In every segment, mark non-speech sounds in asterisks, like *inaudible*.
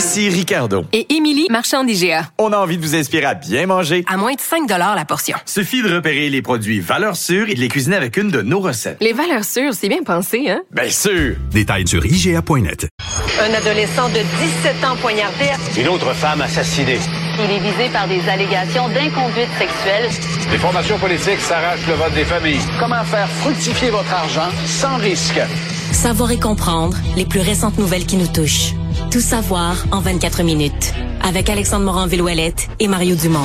Ici Ricardo. Et Émilie, marchand d'IGA. On a envie de vous inspirer à bien manger. À moins de 5 la portion. Suffit de repérer les produits valeurs sûres et de les cuisiner avec une de nos recettes. Les valeurs sûres, c'est bien pensé, hein? Bien sûr! Détails sur IGA.net. Un adolescent de 17 ans poignardé. Une autre femme assassinée. Il est visé par des allégations d'inconduite sexuelle. Les formations politiques s'arrachent le vote des familles. Comment faire fructifier votre argent sans risque? Savoir et comprendre les plus récentes nouvelles qui nous touchent. Tout savoir en 24 minutes. Avec Alexandre Morin-Villouellette et Mario Dumont.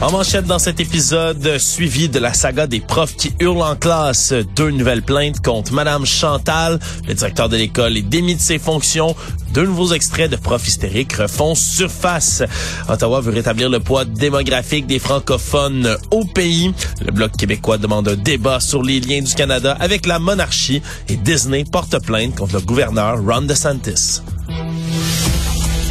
En manchette dans cet épisode, suivi de la saga des profs qui hurlent en classe, deux nouvelles plaintes contre Madame Chantal. Le directeur de l'école est démis de ses fonctions. Deux nouveaux extraits de profs hystériques refont surface. Ottawa veut rétablir le poids démographique des francophones au pays. Le Bloc québécois demande un débat sur les liens du Canada avec la monarchie et Disney porte plainte contre le gouverneur Ron DeSantis.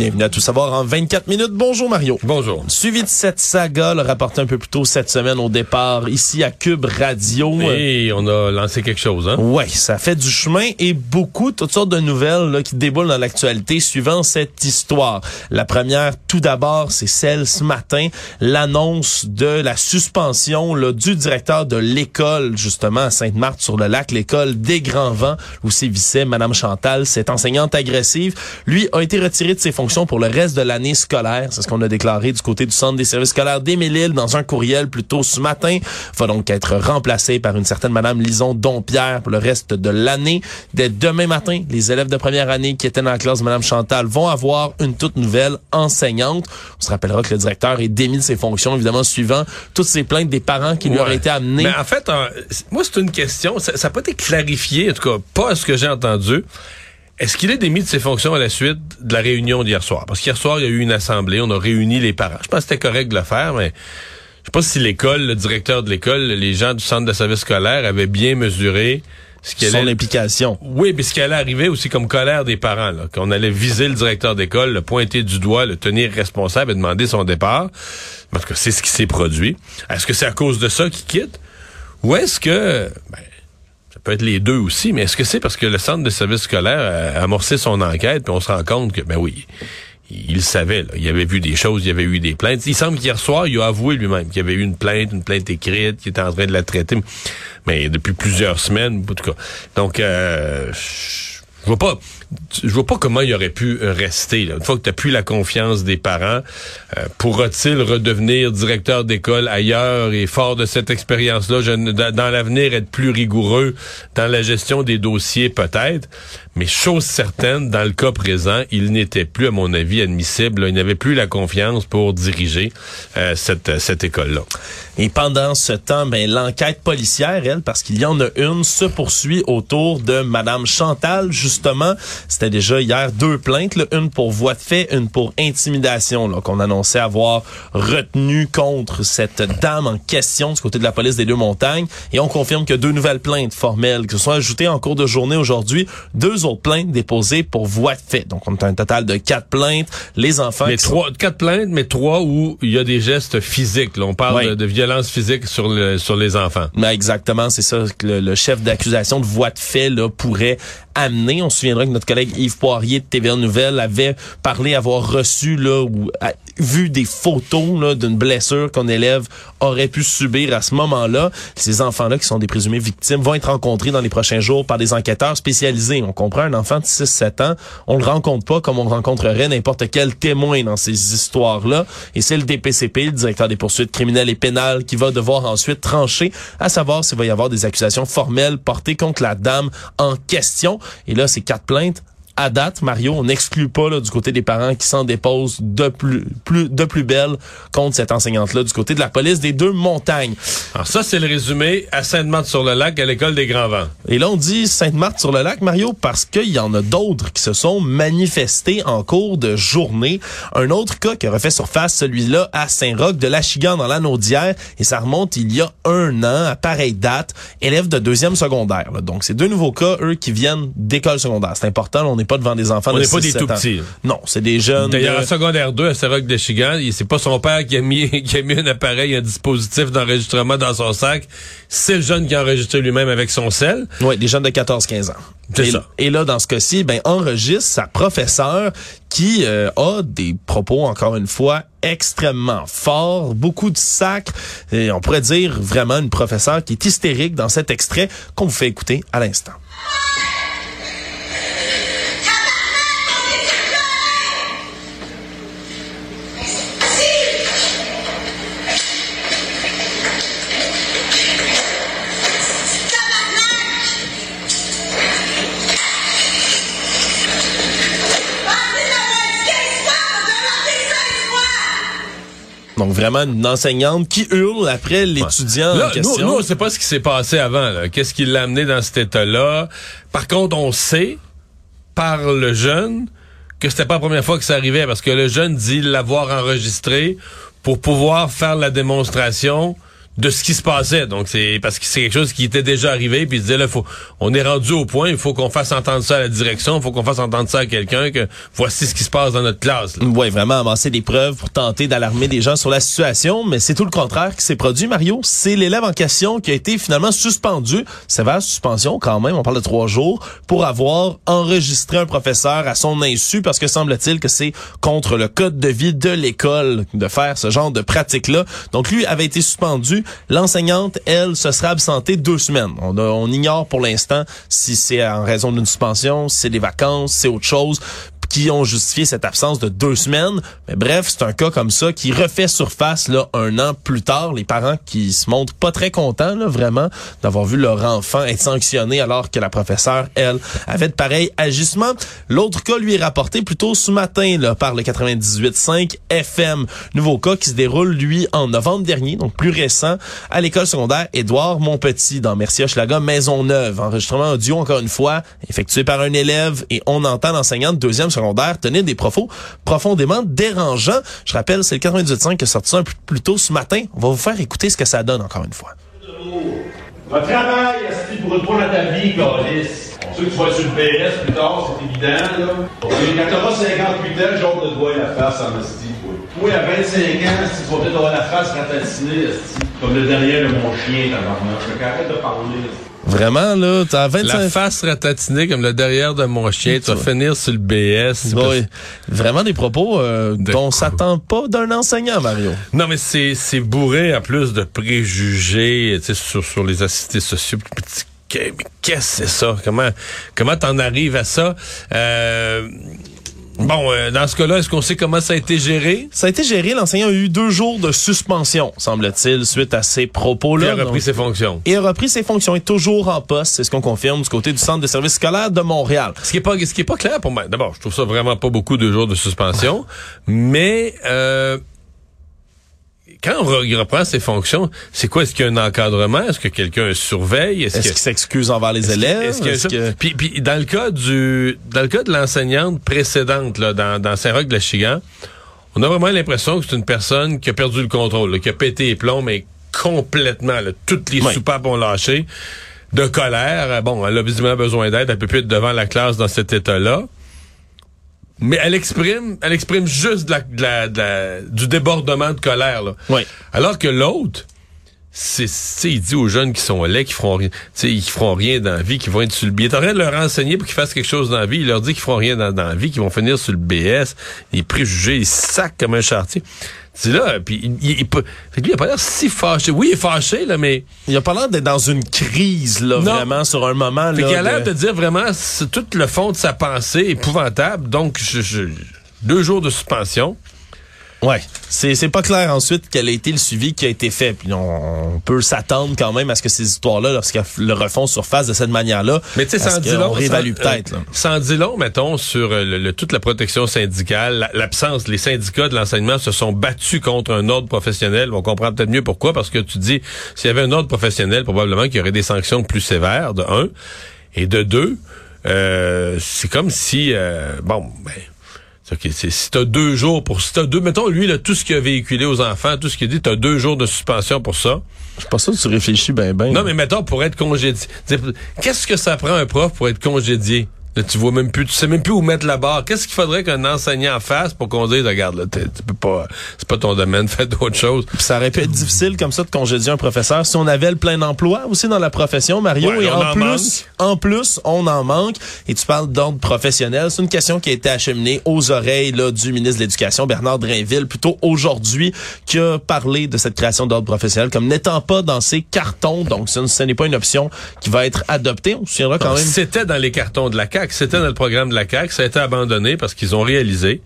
Bienvenue à Tout savoir en 24 minutes. Bonjour Mario. Bonjour. Suivi de cette saga, le rapporté un peu plus tôt cette semaine au départ, ici à Cube Radio. Et on a lancé quelque chose, hein? Ouais, ça fait du chemin et beaucoup, toutes sortes de nouvelles là, qui déboulent dans l'actualité suivant cette histoire. La première, tout d'abord, c'est celle ce matin, l'annonce de la suspension là, du directeur de l'école, justement, à Sainte-Marthe-sur-le-Lac, l'école des Grands Vents, où sévissait Madame Chantal, cette enseignante agressive. Lui a été retiré de ses fonctions pour le reste de l'année scolaire. C'est ce qu'on a déclaré du côté du Centre des services scolaires d'Émile dans un courriel plus tôt ce matin. Va donc être remplacé par une certaine Madame Lison Dompierre pour le reste de l'année. Dès demain matin, les élèves de première année qui étaient dans la classe de Madame Chantal vont avoir une toute nouvelle enseignante. On se rappellera que le directeur est démis de ses fonctions, évidemment, suivant toutes ces plaintes des parents qui lui auraient été amenées. Mais en fait, euh, moi, c'est une question. Ça n'a pas été clarifié, en tout cas, pas ce que j'ai entendu. Est-ce qu'il est démis de ses fonctions à la suite de la réunion d'hier soir? Parce qu'hier soir, il y a eu une assemblée, on a réuni les parents. Je pense que c'était correct de le faire, mais je sais pas si l'école, le directeur de l'école, les gens du centre de service scolaire avaient bien mesuré ce qui allait... Son implication. Oui, mais ce qui allait arriver aussi comme colère des parents, là, qu'on allait viser le directeur d'école, le pointer du doigt, le tenir responsable et demander son départ. Parce que c'est ce qui s'est produit. Est-ce que c'est à cause de ça qu'il quitte? Ou est-ce que... Ben, peut être les deux aussi, mais est-ce que c'est parce que le centre de service scolaire a amorcé son enquête, puis on se rend compte que, ben oui, il, savait, là, il avait vu des choses, il avait eu des plaintes. Il semble qu'hier soir, il a avoué lui-même qu'il avait eu une plainte, une plainte écrite, qu'il était en train de la traiter, mais depuis plusieurs semaines, en tout cas. Donc, euh, je vois pas je vois pas comment il aurait pu rester. Une fois que tu plus la confiance des parents, euh, pourra-t-il redevenir directeur d'école ailleurs? Et fort de cette expérience-là, dans l'avenir être plus rigoureux dans la gestion des dossiers peut-être, mais chose certaine, dans le cas présent, il n'était plus, à mon avis, admissible. Il n'avait plus la confiance pour diriger euh, cette, cette école-là. Et pendant ce temps, ben, l'enquête policière, elle, parce qu'il y en a une, se poursuit autour de Madame Chantal, justement. C'était déjà hier deux plaintes, là, une pour voie de fait, une pour intimidation, qu'on annonçait avoir retenu contre cette dame en question du côté de la police des Deux-Montagnes. Et on confirme que deux nouvelles plaintes formelles qui se sont ajoutées en cours de journée aujourd'hui. Deux autres plaintes déposées pour voie de fait. Donc, on a un total de quatre plaintes. Les enfants... Mais trois, quatre plaintes, mais trois où il y a des gestes physiques. Là. On parle de, de, violence physique sur, le, sur les enfants. Mais ben, exactement, c'est ça que le, le chef d'accusation de voie de fait là, pourrait amener. On se souviendra que notre collègue Yves Poirier de TVA Nouvelle avait parlé avoir reçu là ou vu des photos d'une blessure qu'un élève aurait pu subir à ce moment-là. Ces enfants-là qui sont des présumés victimes vont être rencontrés dans les prochains jours par des enquêteurs spécialisés. On comprend un enfant de 6-7 ans, on le rencontre pas comme on rencontrerait n'importe quel témoin dans ces histoires-là et c'est le DPCP, le directeur des poursuites criminelles et pénales qui va devoir ensuite trancher à savoir s'il va y avoir des accusations formelles portées contre la dame en question. Et là, ces quatre plaintes à date, Mario, on n'exclut pas là, du côté des parents qui s'en déposent de plus, plus, de plus belle contre cette enseignante-là du côté de la police des deux montagnes. Alors ça, c'est le résumé à Sainte-Marthe-sur-le-Lac, à l'école des Grands-Vents. Et là, on dit Sainte-Marthe-sur-le-Lac, Mario, parce qu'il y en a d'autres qui se sont manifestés en cours de journée. Un autre cas qui a refait surface, celui-là à Saint-Roch de l'Achigan dans l'Anaudière, et ça remonte il y a un an, à pareille date, élève de deuxième secondaire. là. Donc, c'est deux nouveaux cas, eux, qui viennent d'école secondaire. C'est important, là, on n'est pas devant des enfants On de n'est pas 6, des 7 tout ans. petits. Non, c'est des jeunes. D'ailleurs, de- en secondaire 2, à Saint-Roch de Chigan, c'est pas son père qui a mis, *laughs* qui a mis un appareil, un dispositif d'enregistrement dans son sac. C'est le jeune qui a enregistré lui-même avec son sel. Oui, des jeunes de 14-15 ans. C'est et, ça. et là, dans ce cas-ci, ben, enregistre sa professeure qui euh, a des propos, encore une fois, extrêmement forts, beaucoup de sacres. Et on pourrait dire vraiment une professeure qui est hystérique dans cet extrait qu'on vous fait écouter à l'instant. Donc vraiment une enseignante qui hurle après l'étudiant Là, en nous, question. nous, on sait pas ce qui s'est passé avant. Qu'est-ce qui l'a amené dans cet état-là? Par contre, on sait, par le jeune, que c'était pas la première fois que ça arrivait, parce que le jeune dit l'avoir enregistré pour pouvoir faire la démonstration de ce qui se passait. Donc c'est parce que c'est quelque chose qui était déjà arrivé, puis il disait là, faut, on est rendu au point, il faut qu'on fasse entendre ça à la direction, il faut qu'on fasse entendre ça à quelqu'un que voici ce qui se passe dans notre classe. là. Oui, vraiment amasser des preuves pour tenter d'alarmer des gens sur la situation, mais c'est tout le contraire qui s'est produit, Mario. C'est l'élève en question qui a été finalement suspendu, sévère suspension quand même, on parle de trois jours, pour avoir enregistré un professeur à son insu, parce que semble-t-il que c'est contre le code de vie de l'école de faire ce genre de pratique-là. Donc lui avait été suspendu. L'enseignante, elle, se sera absentée deux semaines. On, ignore pour l'instant si c'est en raison d'une suspension, si c'est des vacances, si c'est autre chose qui ont justifié cette absence de deux semaines. Mais bref, c'est un cas comme ça qui refait surface là un an plus tard. Les parents qui se montrent pas très contents, là, vraiment, d'avoir vu leur enfant être sanctionné alors que la professeure, elle, avait de pareils agissements. L'autre cas lui est rapporté plutôt ce matin là, par le 98.5 FM. Nouveau cas qui se déroule, lui, en novembre dernier, donc plus récent, à l'école secondaire Édouard Montpetit dans Mercier-Hochelaga, Maisonneuve. Enregistrement audio, encore une fois, effectué par un élève et on entend l'enseignante de deuxième secondaire tenir des propos profondément dérangeants. Je rappelle, c'est le 98.5 qui a sorti ça un peu plus tôt ce matin. On va vous faire écouter ce que ça donne encore une fois. Votre travail, qu'il brûle pas dans ta vie, Calis? On sait que tu être sur le PS plus tard, c'est évident, là. Quand t'auras 58 ans, j'ai hâte de te voir la face en esti, Toi, à 25 ans, si tu vas peut-être avoir la face ratatinée. Comme le derrière de mon chien, tabarnak. Fait qu'arrête de parler. Vraiment, là, t'as 25 La face ratatinée comme le derrière de mon chien, tu vas finir sur le BS. Oui. Vraiment des propos euh, dont on s'attend pas d'un enseignant, Mario. Non, mais c'est, c'est bourré en plus de préjugés tu sais, sur, sur les assistés sociaux. Mais qu'est-ce que c'est ça? Comment comment t'en arrives à ça? Euh, bon, euh, dans ce cas-là, est-ce qu'on sait comment ça a été géré? Ça a été géré. L'enseignant a eu deux jours de suspension, semble-t-il, suite à ces propos-là. Il a repris Donc- ses fonctions. Et a repris ses fonctions. est toujours en poste. C'est ce qu'on confirme du côté du Centre de services scolaires de Montréal. Ce qui est pas, ce qui est pas clair pour moi. D'abord, je trouve ça vraiment pas beaucoup de jours de suspension, mais euh, quand on reprend ses fonctions, c'est quoi? Est-ce qu'il y a un encadrement? Est-ce que quelqu'un surveille? Est-ce qu'il s'excuse envers les élèves? Est-ce que- Puis, puis dans le cas du dans le cas de l'enseignante précédente là, dans, dans Saint-Roch de la Chigan, on a vraiment l'impression que c'est une personne qui a perdu le contrôle, là, qui a pété les plombs, mais complètement. là. toutes les Oui. soupapes ont lâché. De colère, euh, bon, elle a visiblement besoin d'aide, elle peut plus être devant la classe dans cet état-là. Mais elle exprime, elle exprime juste de la, de la- de la- du débordement de colère. Là. Oui. Alors que l'autre, c'est, il dit aux jeunes qui sont laids, qui feront rien, tu sais, ils feront rien dans la vie, qui vont être sur le billet. Il est en train de leur enseigner pour qu'ils fassent quelque chose dans la vie. Il leur dit qu'ils feront rien dans, dans la vie, qu'ils vont finir sur le BS. Les préjugés, ils sacent comme un chartier. C'est là, puis il, il, fait lui, il a pas l'air si fâché. Oui, il est fâché, là, mais Il a pas l'air d'être dans une crise, là, Non. vraiment, sur un moment. fait là, qu'il a l'air de- de dire vraiment, c'est tout le fond de sa pensée épouvantable. Donc, je, je- deux jours de suspension. Ouais, c'est c'est pas clair ensuite quel a été le suivi qui a été fait. Puis on, on peut s'attendre quand même à ce que ces histoires-là, lorsqu'elles le refont surface de cette manière-là, Mais tu sais, sans dit long, réévalue sans- peut-être. euh, là? sans dit long, mettons, sur euh, le, le- toute la protection syndicale, la- l'absence, les syndicats de l'enseignement se sont battus contre un ordre professionnel. On comprend peut-être mieux pourquoi, parce que tu dis, s'il y avait un ordre professionnel, probablement qu'il y aurait des sanctions plus sévères, de un, et de deux, euh, c'est comme si, euh, bon, ben, c'est ok, c'est- si t'as deux jours pour, si t'as deux, mettons, lui, là, tout ce qu'il a véhiculé aux enfants, tout ce qu'il dit, t'as deux jours de suspension pour ça. Je sûr que tu réfléchis bien, bien. Non, mais mettons, pour être congédié. Qu'est-ce que ça prend un prof pour être congédié? Là, tu vois même plus, tu sais même plus où mettre la barre. Qu'est-ce qu'il faudrait qu'un enseignant fasse pour qu'on dise, regarde, là, tu peux pas, c'est pas ton domaine, *laughs* fais d'autres choses. Ça aurait pu être difficile comme ça de congédier un professeur si on avait le plein emploi aussi dans la profession, Mario. Ouais, et on en en plus, manque. en plus, on en manque. Et tu parles d'ordre professionnel. C'est une question qui a été acheminée aux oreilles là, du ministre de l'Éducation, Bernard Drainville, plutôt aujourd'hui, qui a parlé de cette création d'ordre professionnel comme n'étant pas dans ses cartons. Donc, ce, ce n'est pas une option qui va être adoptée. On se souviendra quand même. C'était dans les cartons de la C'était dans le programme de la CAQ, ça a été abandonné parce qu'ils ont réalisé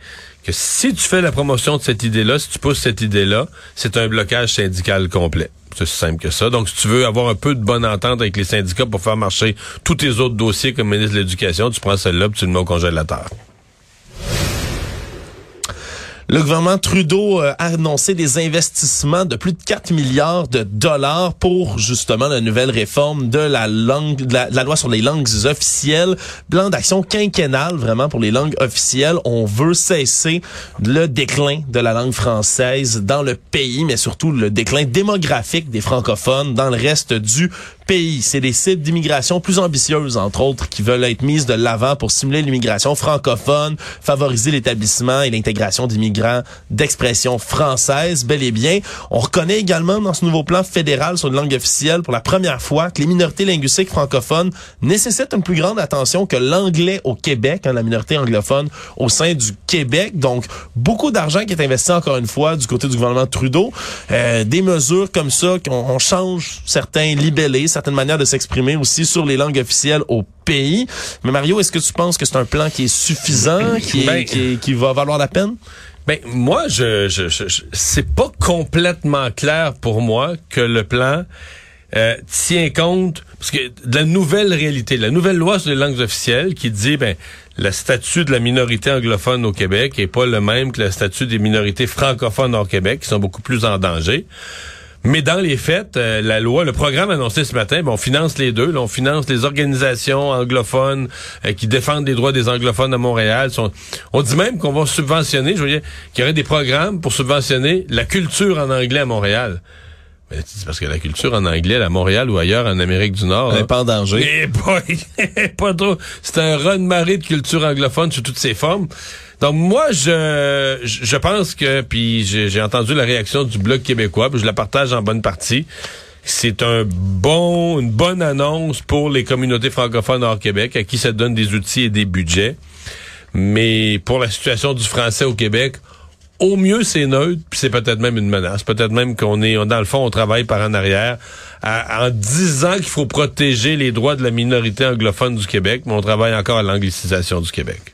que si tu fais la promotion de cette idée-là, si tu pousses cette idée-là, c'est un blocage syndical complet. C'est aussi simple que ça. Donc, si tu veux avoir un peu de bonne entente avec les syndicats pour faire marcher tous tes autres dossiers comme ministre de l'Éducation, tu prends celle-là puis tu le mets au congélateur. Le gouvernement Trudeau euh, a annoncé des investissements de plus de 4 milliards de dollars pour justement la nouvelle réforme de la langue, de la, loi sur les langues officielles. Plan d'action quinquennal vraiment pour les langues officielles. On veut cesser le déclin de la langue française dans le pays, mais surtout le déclin démographique des francophones dans le reste du pays. C'est des cibles d'immigration plus ambitieuses, entre autres, qui veulent être mises de l'avant pour stimuler l'immigration francophone, favoriser l'établissement et l'intégration d'immigrants d'expression française, bel et bien. On reconnaît également dans ce nouveau plan fédéral sur une langue officielle pour la première fois que les minorités linguistiques francophones nécessitent une plus grande attention que l'anglais au Québec, hein, la minorité anglophone au sein du Québec. Donc, beaucoup d'argent qui est investi encore une fois du côté du gouvernement Trudeau. Euh, des mesures comme ça, qu'on on change certains libellés, certaines manières de s'exprimer aussi sur les langues officielles au pays. Mais Mario, est-ce que tu penses que c'est un plan qui est suffisant, qui, est- Ben, qui, est- qui va valoir la peine? Ben moi, je, je, je- je- c'est pas complètement clair pour moi que le plan euh, tient compte parce que de la nouvelle réalité, la nouvelle loi sur les langues officielles qui dit ben le statut de la minorité anglophone au Québec est pas le même que le statut des minorités francophones au Québec qui sont beaucoup plus en danger. Mais dans les faits, euh, la loi, le programme annoncé ce matin, ben, on finance les deux. là. on finance les organisations anglophones euh, qui défendent les droits des anglophones à Montréal. Sont- on dit même qu'on va subventionner, je veux dire, qu'il y aurait des programmes pour subventionner la culture en anglais à Montréal. Mais c'est parce que la culture en anglais à Montréal ou ailleurs en Amérique du Nord. Elle là, est pas en danger. *laughs* pas trop. C'est un raz-de-marée de culture anglophone sous toutes ses formes. Donc moi, je je pense que, puis j'ai entendu la réaction du Bloc québécois, puis je la partage en bonne partie. C'est un bon, une bonne annonce pour les communautés francophones hors Québec, à qui ça donne des outils et des budgets. Mais pour la situation du français au Québec, au mieux, c'est neutre, puis c'est peut-être même une menace. Peut-être même qu'on est, dans le fond, on travaille par en arrière à- en disant qu'il faut protéger les droits de la minorité anglophone du Québec, mais on travaille encore à l'anglicisation du Québec.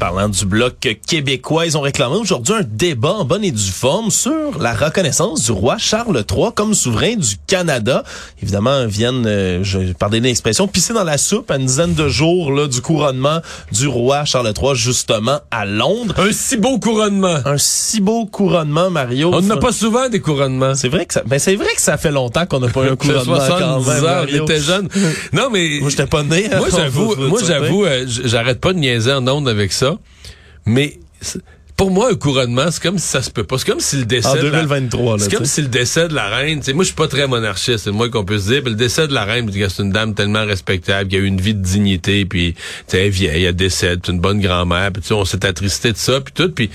Parlant du bloc québécois, ils ont réclamé aujourd'hui un débat en bonne et due forme sur la reconnaissance du roi Charles III comme souverain du Canada. Évidemment, viennent, euh, je pardonnez l'expression, pisser dans la soupe à une dizaine de jours là, du couronnement du roi Charles III, justement à Londres. Un si beau couronnement. Un si beau couronnement, Mario. On n'a pas souvent des couronnements. C'est vrai que ça, ben c'est vrai que ça fait longtemps qu'on n'a pas eu un *laughs* couronnement quand 70 même, ans, on était jeunes. Non, mais... Moi, j'étais pas né. hein, Moi, j'avoue, moi, j'avoue, euh, j'arrête pas de niaiser en ondes avec ça. Mais pour moi, un couronnement, c'est comme si ça se peut pas. C'est comme si le décès En de la- 2023, là, C'est comme si le décès de la reine, tu sais, moi, je suis pas très monarchiste, c'est le moins qu'on peut se dire, mais le décès de la reine, c'est une dame tellement respectable, qui a eu une vie de dignité, puis, elle est vieille, elle décède, c'est une bonne grand-mère, puis tu sais, on s'est attristé de ça, puis tout, puis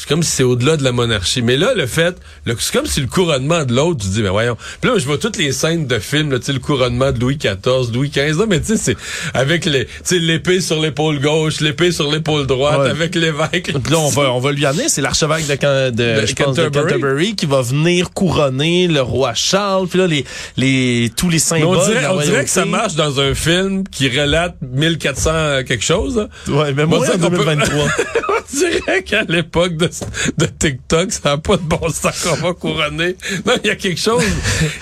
C'est comme si c'est au-delà de la monarchie. Mais là, le fait, c'est comme si le couronnement de l'autre, tu dis, mais voyons. Puis là, je vois toutes les scènes de films, là, tu sais, le couronnement de Louis XIV, Louis XV, là, mais tu sais, c'est avec les, tu sais, l'épée sur l'épaule gauche, l'épée sur l'épaule droite, Ouais. avec l'évêque. Puis là, on va, on va lui amener, c'est l'archevêque de, Can- de, De je pense, de Canterbury. Qui va venir couronner le roi Charles. Puis là, les, les, tous les Mais symboles. on dirait, on dirait que ça marche dans un film qui relate 1400 quelque chose. là. Ouais, mais On moi, peut- 2023. on *laughs* dirait qu'à l'époque de, TikTok, ça n'a pas de bon sens qu'on va couronner. Non, il y a quelque chose,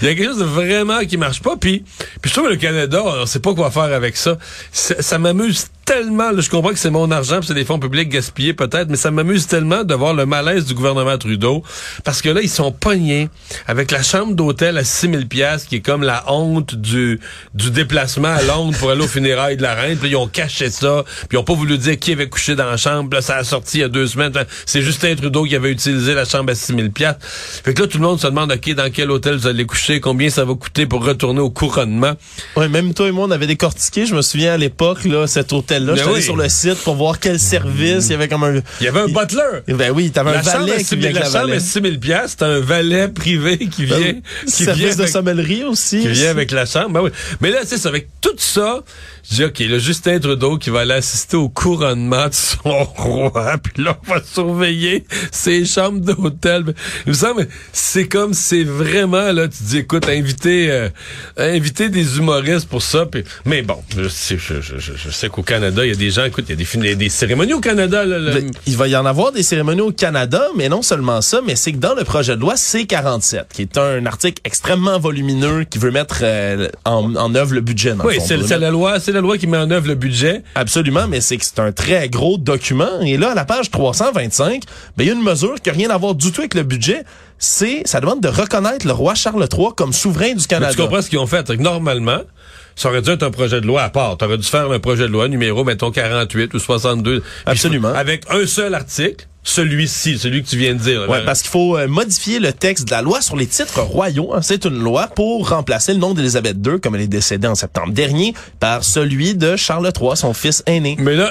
il y a quelque chose de vraiment qui marche pas. Puis, puis je trouve que le Canada, on sait pas quoi faire avec. Ça, ça m'amuse tellement, là, je comprends que c'est mon argent, c'est des fonds publics gaspillés peut-être, mais ça m'amuse tellement de voir le malaise du gouvernement Trudeau, parce que là, ils sont pognés avec la chambre d'hôtel à 6000 pièces qui est comme la honte du, du déplacement à Londres pour aller au funérailles de la reine, puis ils ont caché ça, puis ils ont pas voulu dire qui avait couché dans la chambre, là, ça a sorti il y a deux semaines, c'est Justin Trudeau qui avait utilisé la chambre à 6000 pièces. Fait que là, tout le monde se demande, OK, dans quel hôtel vous allez coucher, combien ça va coûter pour retourner au couronnement? Ouais, même toi et moi, on avait décortiqué, je me souviens à l'époque, là, cet hôtel-là. Ben J'étais allé oui. sur le site pour voir quel service. Il y avait comme un. Il y avait un butler. Ben oui, t'avais un valet 6 qui 000 vient la la chambre à 6 000 piastres, c'est un valet privé qui vient, Ben, qui service vient de avec, sommellerie aussi. qui vient avec la chambre. Ben oui. Mais là, c'est avec tout ça, je dis, OK, le Justin Trudeau qui va aller assister au couronnement de son *laughs* roi, puis là, on va surveiller ses chambres d'hôtel. Il me semble, c'est comme, c'est vraiment, là, tu dis, écoute, inviter, euh, inviter des humoristes pour ça, puis- mais bon, je je, je, je, je sais qu'au Canada, il y a des gens, écoute, il y a des, cérémonies au Canada, là, là. Il va y en avoir des cérémonies au Canada, mais non seulement ça, mais c'est que dans le projet de loi C-47, qui est un article extrêmement volumineux qui veut mettre euh, en, en œuvre le budget. Dans Oui, c'est la loi, c'est la loi qui met en œuvre le budget. Absolument, mais c'est que c'est un très gros document. Et là, à la page 325, ben, il y a une mesure qui n'a rien à voir du tout avec le budget. C'est, ça demande de reconnaître le roi Charles III comme souverain du Mais Canada. tu comprends ce qu'ils ont fait? Normalement, ça aurait dû être un projet de loi à part. T'aurais dû faire un projet de loi numéro, mettons, 48 ou 62. Puis Absolument. Avec un seul article, celui-ci, celui que tu viens de dire. Ouais, parce qu'il faut euh, modifier le texte de la loi sur les titres royaux. hein. C'est une loi pour remplacer le nom d'Élisabeth II, comme elle est décédée en septembre dernier, par celui de Charles III, son fils aîné. Mais là,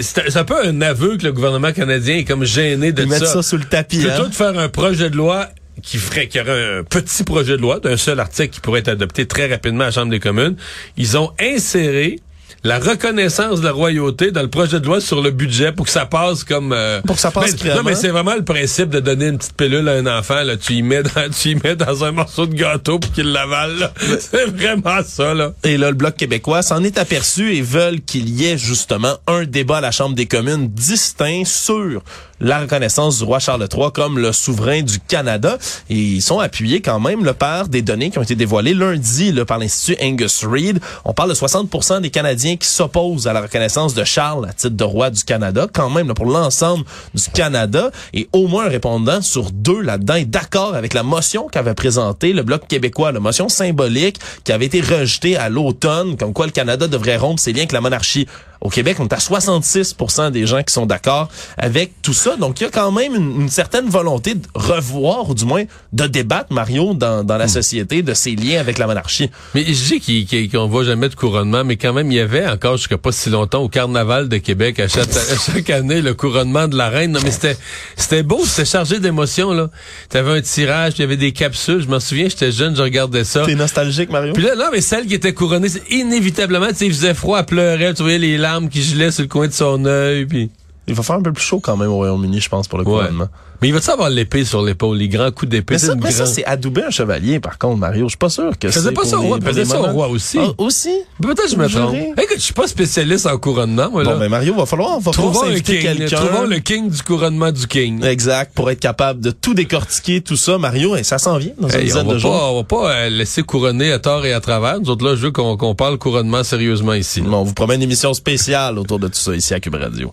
c'est un peu un aveu que le gouvernement canadien est comme gêné de Ils mettent ça sous le tapis. Plutôt hein. de faire un projet de loi qui ferait qu'il y aurait un petit projet de loi d'un seul article qui pourrait être adopté très rapidement à la Chambre des communes, ils ont inséré la reconnaissance de la royauté dans le projet de loi sur le budget pour que ça passe comme euh, Pour que ça passe mais, clairement. non mais c'est vraiment le principe de donner une petite pilule à un enfant là. Tu y mets dans *laughs* tu y mets dans un morceau de gâteau pour qu'il l'avale *laughs* c'est vraiment ça là. Et là, le Bloc québécois s'en est aperçu et veulent qu'il y ait justement un débat à la Chambre des communes distinct sur la reconnaissance du roi Charles III comme le souverain du Canada. Et ils sont appuyés quand même par des données qui ont été dévoilées lundi par l'Institut Angus Reid. On parle de 60% des Canadiens qui s'opposent à la reconnaissance de Charles à titre de roi du Canada, quand même pour l'ensemble du Canada. Et au moins un répondant sur deux là-dedans est d'accord avec la motion qu'avait présentée le Bloc québécois, la motion symbolique qui avait été rejetée à l'automne, comme quoi le Canada devrait rompre ses liens avec la monarchie. Au Québec, on est à 66 des gens qui sont d'accord avec tout ça. Donc, il y a quand même une, une certaine volonté de revoir, ou du moins de débattre, Mario, dans, dans la société, de ses liens avec la monarchie. mais je dis qu'on voit jamais de couronnement mais quand même il y avait encore jusqu'à pas si longtemps au carnaval de Québec à chaque, à chaque année le couronnement de la reine non mais c'était c'était beau c'était chargé d'émotions là t'avais un tirage puis il y avait des capsules je m'en souviens j'étais jeune je regardais ça T'es nostalgique, Mario? Puis là, non, mais celle qui était couronnée, c'est inévitablement, tu sais, il faisait froid, elle pleurait, tu voyais les larmes qui gelaient sur le coin de son œil, puis... Il va faire un peu plus chaud quand même au Royaume-Uni, je pense, pour le Ouais. couronnement. Mais il va-tu avoir l'épée sur l'épaule, les grands coups d'épée? Mais ça, mais ça, c'est adouber un chevalier, par contre, Mario. Je suis pas sûr que Faisait c'est pas pour ça au roi, faisait ça au roi aussi. Ah, aussi? Peut-être que je me trompe. Écoute, je suis pas spécialiste en couronnement, moi, là. Bon, ben Mario, va falloir, va falloir trouvons un king, quelqu'un. trouvons le king du couronnement du king. Exact, pour être capable de tout décortiquer, tout ça, Mario, et ça s'en vient dans une Hey, dizaine de jours. pas, on va pas euh, laisser couronner à tort et à travers. Nous autres, là, je veux qu'on qu'on parle couronnement sérieusement ici. Bon, on vous promet une émission spéciale autour de tout ça ici à Cube Radio.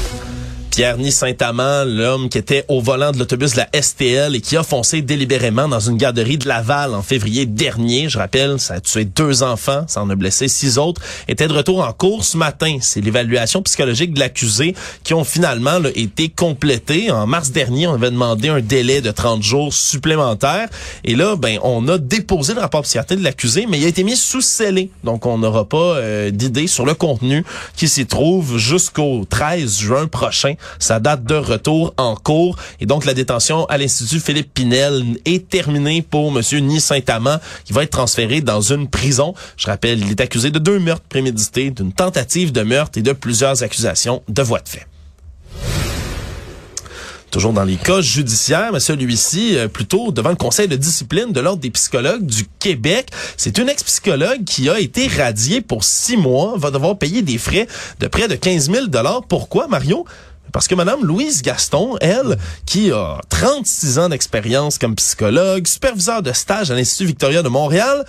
Pierre Ni Saint-Amand, l'homme qui était au volant de l'autobus de la STL et qui a foncé délibérément dans une garderie de Laval en février dernier. Je rappelle, ça a tué deux enfants, ça en a blessé six autres, était de retour en cours ce matin. C'est l'évaluation psychologique de l'accusé qui ont finalement là, été complétées. En mars dernier, on avait demandé un délai de 30 jours supplémentaires. Et là, ben, on a déposé le rapport psychiatrique de l'accusé, mais il a été mis sous scellé. Donc, on n'aura pas euh, d'idée sur le contenu qui s'y trouve jusqu'au 13 juin prochain. Sa date de retour en cours. Et donc, la détention à l'Institut Philippe Pinel est terminée pour Monsieur Ni Saint-Amand, qui va être transféré dans une prison. Je rappelle, il est accusé de deux meurtres prémédités, d'une tentative de meurtre et de plusieurs accusations de voie de fait toujours dans les cas judiciaires, mais celui-ci euh, plutôt devant le Conseil de discipline de l'Ordre des psychologues du Québec. C'est une ex-psychologue qui a été radiée pour six mois, va devoir payer des frais de près de 15 000 Pourquoi, Mario? Parce que Madame Louise Gaston, elle, qui a 36 ans d'expérience comme psychologue, superviseur de stage à l'Institut Victoria de Montréal,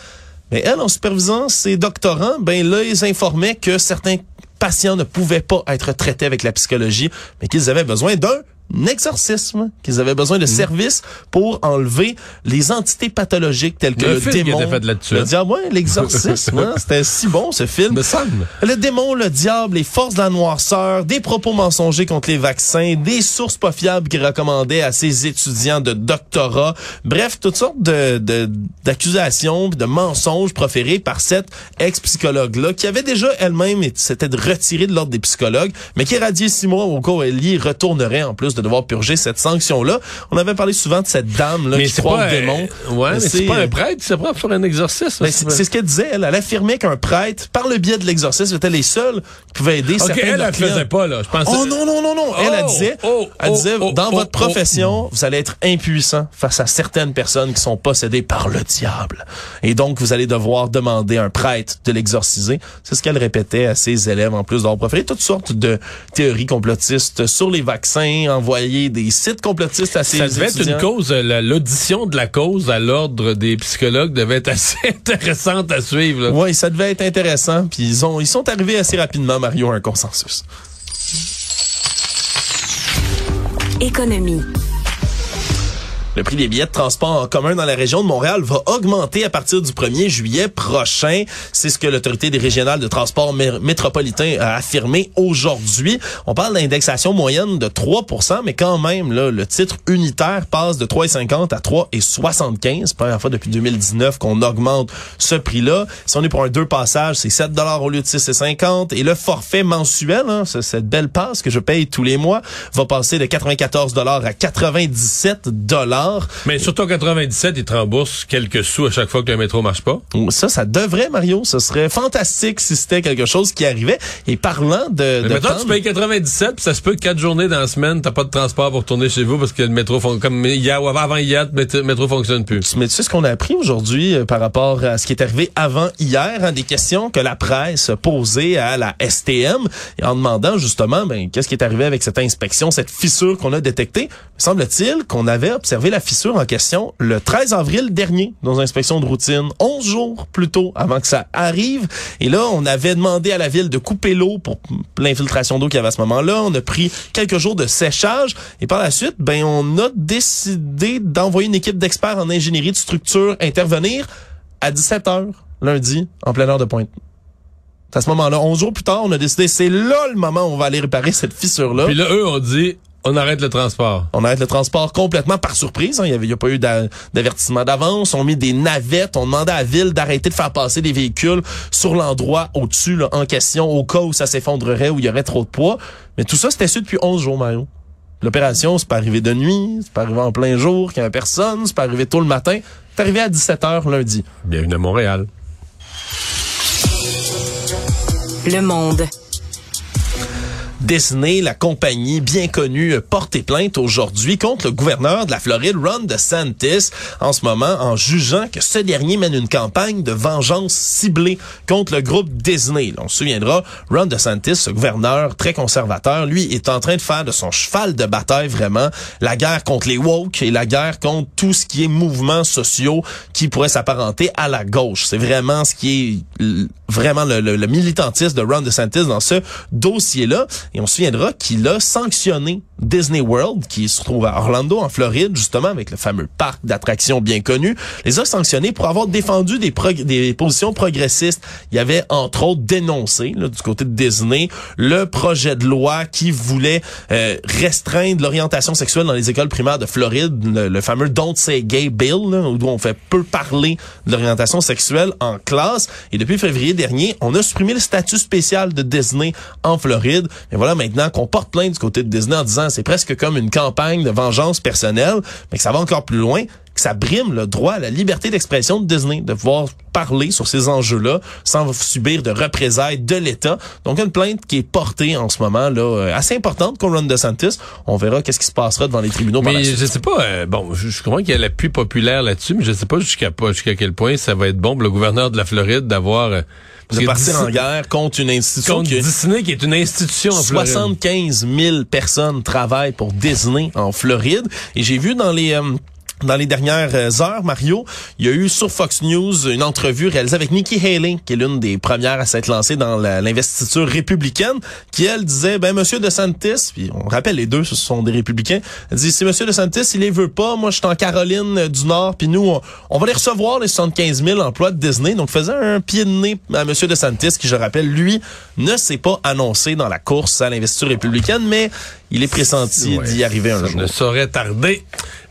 mais elle, en supervisant ses doctorants, ben là, ils informaient que certains patients ne pouvaient pas être traités avec la psychologie, mais qu'ils avaient besoin d'un exorcisme, qu'ils avaient besoin de services pour enlever les entités pathologiques telles que Le le, qui démon. fait le diable, ouais, l'exorcisme, hein, c'était si bon ce film. Me semble. Le démon, le diable, les forces de la noirceur, des propos mensongers contre les vaccins, des sources pas fiables qu'il recommandait à ses étudiants de doctorat. Bref, toutes sortes de, de- d'accusations, de mensonges proférés par cette ex-psychologue-là, qui avait déjà elle-même s'était retirée de l'ordre des psychologues, mais qui est radiée six mois au cas où elle y retournerait en plus de devoir purger cette sanction-là. On avait parlé souvent de cette dame-là Mais qui c'est croit pas au démon. Ouais, mais c'est c'est- pas un prêtre qui s'apprend à faire un exorcisme. Ben, c'est c'est ce qu'elle disait. Elle, elle affirmait qu'un prêtre, par le biais de l'exorcisme, était les seuls qui pouvaient aider Ok, certains de elle, elle faisait pas, là. Je pensais... Oh non, non, non, non. Elle, elle Oh, disait, oh, elle oh, disait oh, dans votre profession, vous allez être impuissant face à certaines personnes qui sont possédées par le diable. Et donc, vous allez devoir demander à un prêtre de l'exorciser. C'est ce qu'elle répétait à ses élèves, en plus d'avoir proféré toutes sortes de théories complotistes sur les vaccins, envoyer des sites complotistes à Ça devait être une cause, euh, la- l'audition de la cause à l'ordre des psychologues devait être assez *laughs* intéressante à suivre. Oui, ça devait être intéressant. Puis ils ont, ils sont arrivés assez rapidement, Mario, à un consensus. Économie. Le prix des billets de transport en commun dans la région de Montréal va augmenter à partir du 1er juillet prochain. C'est ce que l'autorité des régionales de transport mé- métropolitain a affirmé aujourd'hui. On parle d'indexation moyenne de 3% mais quand même, là, le titre unitaire passe de 3,50 à 3,75. Première fois depuis 2019 qu'on augmente ce prix-là. Si on est pour un deux passages, c'est 7 au lieu de 6,50. Et le forfait mensuel, hein, ce- cette belle passe que je paye tous les mois, va passer de 94 à 97 Mais surtout en 97, ils te remboursent quelques sous à chaque fois que le métro marche pas. Ça, ça devrait, Mario. Ce serait fantastique si c'était quelque chose qui arrivait. Et parlant de... Mais de maintenant, prendre- tu payes 97, puis ça se peut que quatre journées dans la semaine, t'as pas de transport pour retourner chez vous parce que le métro fon- comme hier ou avant hier, le métro- fonctionne plus. Mais tu sais ce qu'on a appris aujourd'hui euh, par rapport à ce qui est arrivé avant hier, hein, des questions que la presse posait à la STM en demandant justement ben, qu'est-ce qui est arrivé avec cette inspection, cette fissure qu'on a détectée? Semble-t-il qu'on avait observé la fissure en question le 13 avril dernier dans une inspection de routine, 11 jours plus tôt avant que ça arrive. Et là, on avait demandé à la ville de couper l'eau pour l'infiltration d'eau qu'il y avait à ce moment-là. On a pris quelques jours de séchage et par la suite, ben on a décidé d'envoyer une équipe d'experts en ingénierie de structure intervenir à 17 h lundi en pleine heure de pointe. À ce moment-là, 11 jours plus tard, on a décidé c'est là le moment où on va aller réparer cette fissure-là. Puis là, eux, ont dit, on arrête le transport. On arrête le transport complètement par surprise. hein. Il y avait, il y a pas eu d'a- d'avertissement d'avance. On mis des navettes. On demandait à la ville d'arrêter de faire passer des véhicules sur l'endroit au-dessus, là, en question, au cas où ça s'effondrerait, où il y aurait trop de poids. Mais tout ça, c'était su depuis 11 jours, Mario. L'opération, c'est pas arrivé de nuit, c'est pas arrivé en plein jour, qu'il y avait personne, c'est pas arrivé tôt le matin. C'est arrivé à 17h lundi. Bienvenue à Montréal. Le monde. Disney, la compagnie bien connue, porté plainte aujourd'hui contre le gouverneur de la Floride, Ron DeSantis, en ce moment en jugeant que ce dernier mène une campagne de vengeance ciblée contre le groupe Disney. On se souviendra, Ron DeSantis, ce gouverneur très conservateur, lui est en train de faire de son cheval de bataille vraiment la guerre contre les woke et la guerre contre tout ce qui est mouvements sociaux qui pourrait s'apparenter à la gauche. C'est vraiment ce qui est vraiment le, le- le militantisme de Ron DeSantis dans ce dossier-là. Et on se souviendra qu'il a sanctionné Disney World, qui se trouve à Orlando, en Floride, justement, avec le fameux parc d'attractions bien connu, les a sanctionnés pour avoir défendu des, des positions progressistes. Il y avait, entre autres, dénoncé, là, du côté de Disney, le projet de loi qui voulait euh, restreindre l'orientation sexuelle dans les écoles primaires de Floride, le, fameux Don't Say Gay Bill, là, où on fait peu parler de l'orientation sexuelle en classe. Et depuis février dernier, on a supprimé le statut spécial de Disney en Floride. Voilà maintenant qu'on porte plainte du côté de Disney en disant c'est presque comme une campagne de vengeance personnelle, mais que ça va encore plus loin que ça brime le droit à la liberté d'expression de Disney, de pouvoir parler sur ces enjeux-là sans subir de représailles de l'État. Donc une plainte qui est portée en ce moment là euh, assez importante contre Ron DeSantis. On verra qu'est-ce qui se passera devant les tribunaux. Mais je sais pas. Euh, bon, je, je, comprends qu'il y a l'appui populaire là-dessus, mais je sais pas jusqu'à jusqu'à quel point ça va être bon pour le gouverneur de la Floride d'avoir euh, de partir en guerre contre une institution. Contre Disney, qui est une institution en 75 000 personnes travaillent pour Disney en Floride. Et j'ai vu dans les dans les dernières euh, heures, Mario, il y a eu sur Fox News une entrevue réalisée avec Nikki Haley, qui est l'une des premières à s'être lancée dans l'investiture républicaine, qui elle disait, ben Monsieur DeSantis, puis on rappelle les deux, ce sont des républicains, elle dit, si Monsieur DeSantis, il les veut pas, moi je suis en Caroline du Nord, puis nous, on, va les recevoir les 75 000 emplois de Disney, donc faisait un pied de nez à Monsieur DeSantis, qui je rappelle, lui, ne s'est pas annoncé dans la course à l'investiture républicaine, mais il est pressenti d'y arriver un jour. ne saurait tarder.